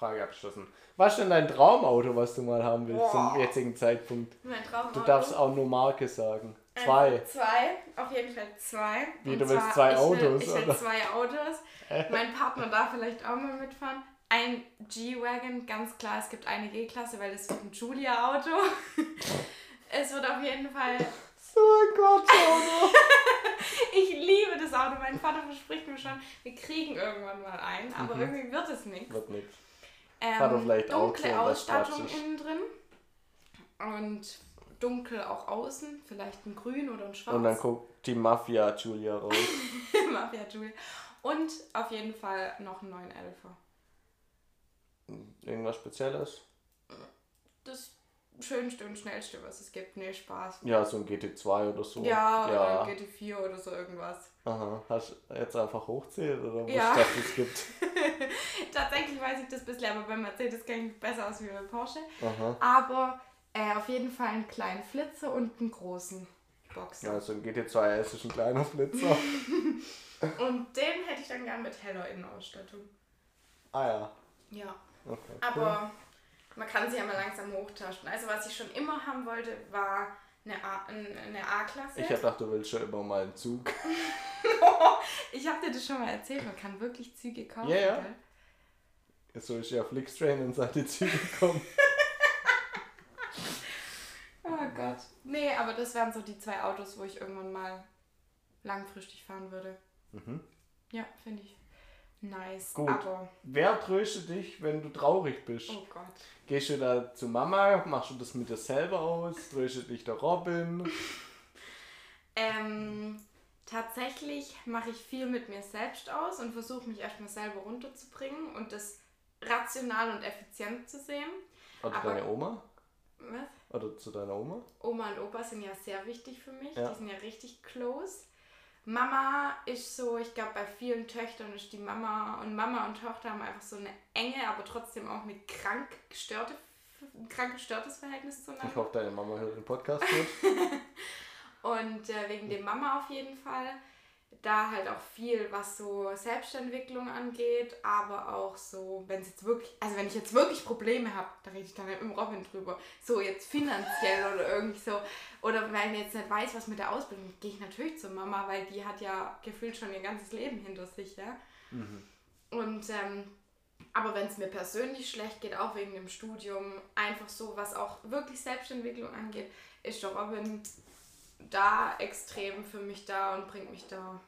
Frage abgeschlossen. Was ist denn dein Traumauto, was du mal haben willst Boah. zum jetzigen Zeitpunkt? Mein Traum Du darfst auch nur Marke sagen. Zwei. Zwei, auf jeden Fall zwei. Wie, du willst zwei ich Autos, Will, ich will zwei Autos. mein Partner darf vielleicht auch mal mitfahren. Ein G-Wagon, ganz klar, es gibt eine G-Klasse, weil das wird ein Julia-Auto. *laughs* es wird auf jeden Fall So ein Quatschauto. *laughs* Ich liebe das Auto. Mein Vater verspricht mir schon, wir kriegen irgendwann mal einen, aber Mhm. irgendwie wird es nichts. Wird nix. Ähm, Vater vielleicht auch dunkle Ausstattung innen drin und dunkel auch außen, vielleicht ein grün oder ein schwarz. Und dann guckt die Mafia Julia raus. *laughs* Mafia Jewel. Und auf jeden Fall noch einen neuen Elfer. Irgendwas Spezielles? Das schönste und schnellste, was es gibt. Nee, Spaß. Ja, so ein GT2 oder so. Ja, ja. oder GT4 oder so irgendwas. Aha. Hast du jetzt einfach hochzählt oder was Ja. das es gibt? *laughs* Tatsächlich weiß ich das bisher, aber bei Mercedes kenne ich mich besser aus wie bei Porsche. Aha. Aber äh, auf jeden Fall einen kleinen Flitzer und einen großen Boxer. Ja, so ein GT2 S ist ein kleiner Flitzer. *laughs* Und den hätte ich dann gern mit heller Innenausstattung. ah ja. Ja. Okay. Aber man kann sie ja mal langsam hochtaschen. Also was ich schon immer haben wollte, war eine A-Klasse. Ich hab gedacht, du willst schon immer mal einen Zug. *laughs* Ich habe dir das schon mal erzählt, man kann wirklich Züge kaufen. Ja, ja. So ist ja Flixtrain und seit die Züge kommen. *laughs* Oh Gott. Nee, aber das wären so die zwei Autos, wo ich irgendwann mal langfristig fahren würde. Mhm. Ja, finde ich nice. Gut. Aber, Wer tröstet dich, wenn du traurig bist? oh Gott. Gehst du da zu Mama? Machst du das mit dir selber aus? Tröstet dich der Robin? *laughs* Ähm, tatsächlich mache ich viel mit mir selbst aus und versuche mich erstmal selber runterzubringen und das rational und effizient zu sehen. Oder Aber- deine Oma? Was? Oder zu deiner Oma? Oma und Opa sind ja sehr wichtig für mich. Ja. Die sind ja richtig close. Mama ist so, ich glaube, bei vielen Töchtern ist die Mama und Mama und Tochter haben einfach so eine enge, aber trotzdem auch eine krank gestörte, ein krank gestörtes Verhältnis Ich zueinander. hoffe, deine Mama hört den Podcast mit. *laughs* Und äh, wegen dem Mama auf jeden Fall. Da halt auch viel, was so Selbstentwicklung angeht, aber auch so, wenn es jetzt wirklich, also wenn ich jetzt wirklich Probleme habe, da rede ich dann halt mit dem Robin drüber. So jetzt finanziell oder irgendwie so. Oder wenn ich jetzt nicht weiß, was mit der Ausbildung, gehe ich natürlich zur Mama, weil die hat ja gefühlt schon ihr ganzes Leben hinter sich, ja. Und ähm, aber wenn es mir persönlich schlecht geht, auch wegen dem Studium, einfach so, was auch wirklich Selbstentwicklung angeht, ist der Robin da extrem für mich da und bringt mich da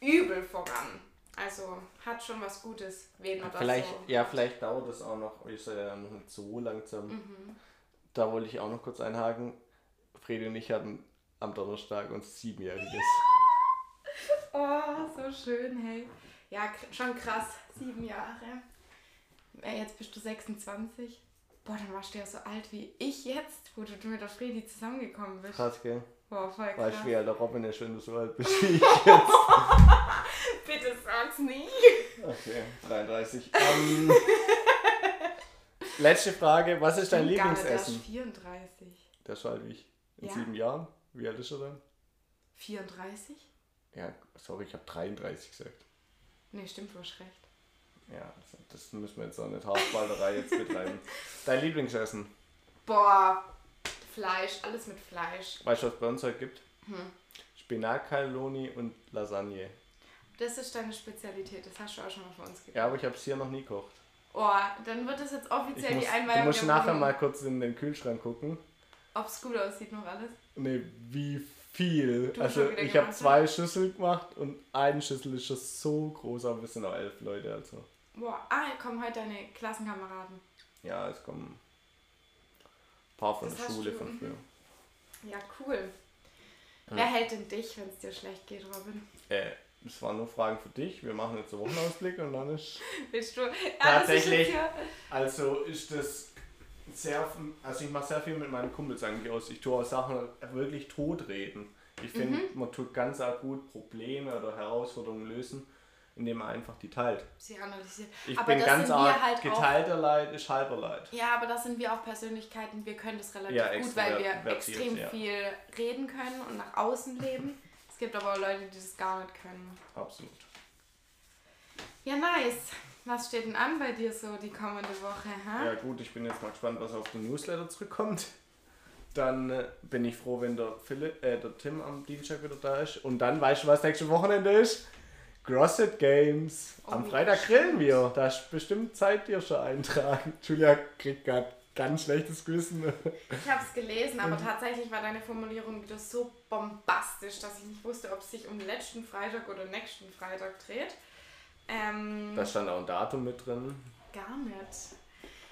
übel voran. Also hat schon was Gutes, wen man das Vielleicht, so. ja, vielleicht dauert das auch noch. Ich seid ja noch nicht so langsam. Mhm. Da wollte ich auch noch kurz einhaken. Fredi und ich hatten am Donnerstag uns Siebenjähriges. *laughs* Oh, so schön, hey. Ja, schon krass. Sieben Jahre. Jetzt bist du 26. Boah, dann warst du ja so alt wie ich jetzt, wo du mit der Fredi zusammengekommen bist. Krass, gell? Boah, voll krass. Weißt du, wie alt der Robin ist, wenn du so alt bist wie ich jetzt? *laughs* Bitte sag's nie. Okay, 33. Ähm, *laughs* letzte Frage. Was ist dein Stimmt gar nicht, der Lieblingsessen? ist 34. Der ist so alt wie ich. In Ja. sieben Jahren? Wie alt ist er dann? 34? Ja, sorry, ich habe 33 gesagt. Nee, stimmt, du hast recht. Ja, das, müssen wir jetzt auch nicht Haarspalterei jetzt betreiben. *laughs* Dein Lieblingsessen? Boah, Fleisch, alles mit Fleisch. Weißt du, was es bei uns heute gibt? Hm. Spinat-Cannelloni und Lasagne. Das ist deine Spezialität, das hast du auch schon mal für uns gegessen. Ja, aber ich habe es hier noch nie gekocht. Oh, dann wird das jetzt offiziell muss, die Einweihung du musst nachher mal kurz in den Kühlschrank gucken. Ob's gut aussieht noch alles. Ne, wie viel. Du also ich habe zwei Schüsseln gemacht und eine Schüssel ist schon so groß, aber wir sind noch elf Leute, also. Boah, ah, kommen heute deine Klassenkameraden. Ja, es kommen ein paar von Das der Schule du, von mhm. früher. Ja, cool. Wer hält denn dich, wenn es dir schlecht geht, Robin? Äh, das waren nur Fragen für dich. Wir machen jetzt einen Wochenausblick und dann ist. *laughs* Willst du? Ja, Tatsächlich. Ist Also ist das sehr, also ich mache sehr viel mit meinen Kumpels eigentlich aus. Ich tue auch Sachen wirklich totreden. Ich finde, Mhm. man tut ganz arg gut Probleme oder Herausforderungen lösen, indem man einfach die teilt. Sie analysiert. Ich aber bin das ganz arg, halt auch. geteilter Leid ist halber Leid. Ja, aber das sind wir auch Persönlichkeiten. Wir können das relativ Ja, gut, weil wir extrem ja. viel reden können und nach außen leben. Es gibt aber auch Leute, die das gar nicht können. Absolut. Ja, nice. Was steht denn an bei dir so die kommende Woche? Hä? Ja gut, ich bin jetzt mal gespannt, was auf den Newsletter zurückkommt. Dann äh, bin ich froh, wenn der, Philipp, äh, der Tim am Dienstag wieder da ist. Und dann weißt du, was nächste Wochenende ist? CrossFit Games. Am Oh, Freitag grillen wir. Da ist bestimmt Zeit dir schon eintragen. *laughs* Julia kriegt gerade ganz schlechtes Gewissen. Ich habe es gelesen, Mhm. aber tatsächlich war deine Formulierung wieder so bombastisch, dass ich nicht wusste, ob es sich um letzten Freitag oder nächsten Freitag dreht. Ähm, Da stand auch ein Datum mit drin. Gar nicht.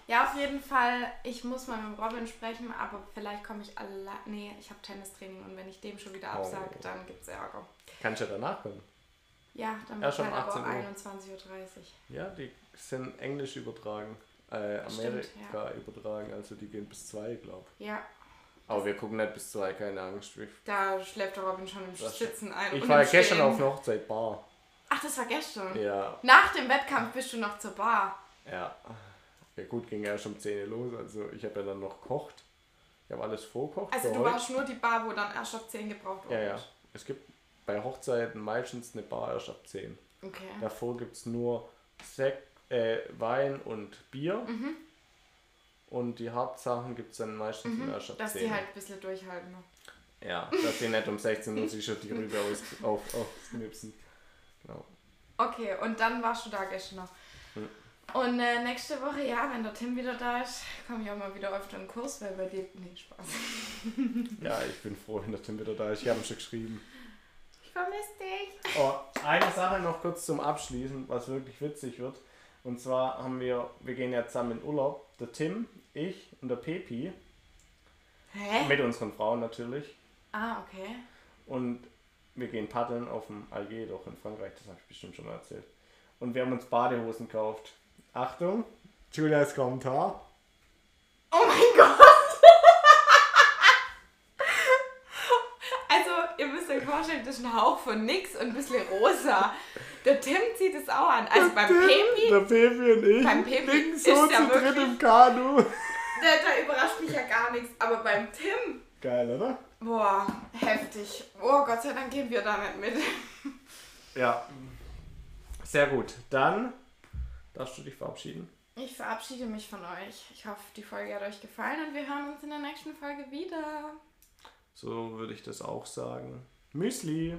Ja, auf jeden Fall, ich muss mal mit Robin sprechen, aber vielleicht komme ich alle. Nee, ich habe Tennistraining und wenn ich dem schon wieder absage, Oh. dann gibt es Ärger. Kannst du ja danach kommen. Ja, dann Ja, wird halt aber 18 auch Uhr. 21.30 Uhr. Ja, die sind Englisch übertragen. Äh, Stimmt, Amerika übertragen. Also die gehen bis zwei, glaube ich. Ja, Aber wir gucken nicht bis zwei, keine Angst. Da schläft der Robin schon im Das- Sitzen ein. ich war im gestern auf einer Hochzeit Bar. Ach, das war gestern. Ja, Nach dem Wettkampf bist du noch zur Bar. Ja. Ja gut, ging ja schon um 10 Uhr los. Also ich habe ja dann noch gekocht. Ich habe alles vorgekocht. Also du heute. warst nur die Bar, wo dann erst ab 10 gebraucht Ja, wurde. ja. Es gibt bei Hochzeiten meistens eine Bar erst ab 10. Okay. Davor gibt es nur Sekt, äh, Wein und Bier. Mhm. Und die Hauptsachen gibt es dann meistens erst ab Dass 10. die halt ein bisschen durchhalten. Ja, dass die nicht um 16 Uhr sich schon die Rübe auf, aufknipsen. Genau. Okay, und dann warst du da gestern noch. Und äh, nächste Woche, ja, wenn der Tim wieder da ist, komme ich auch mal wieder öfter in den Kurs, weil bei dir. Nee, Spaß. *laughs* Ja, ich bin froh, wenn der Tim wieder da ist. Ich habe ihn schon geschrieben. Ich vermisse dich. Oh, eine Sache noch kurz zum Abschließen, was wirklich witzig wird. Und zwar haben wir, wir gehen ja zusammen in Urlaub. Der Tim, ich und der Pepi. Hä? Mit unseren Frauen natürlich. Ah, okay. Und wir gehen paddeln auf dem Alger doch in Frankreich. Das habe ich bestimmt schon mal erzählt. Und wir haben uns Badehosen gekauft. Achtung, Julias Kommentar. Oh mein Gott! *laughs* also, ihr müsst euch vorstellen, das ist ein Hauch von nix und ein bisschen rosa. Der Tim zieht es auch an. Also beim Tim, Pepi, Der Pepi und ich Beim Pepi liegen ist so zu dritt im Kanu. *laughs* da, da überrascht mich ja gar nichts. Aber beim Tim, Geil, oder? Boah, heftig. Oh Gott sei Dank gehen wir da nicht mit. *laughs* Ja. Sehr gut. Dann darfst du dich verabschieden. Ich verabschiede mich von euch. Ich hoffe, die Folge hat euch gefallen und wir hören uns in der nächsten Folge wieder. So würde ich das auch sagen. Müsli.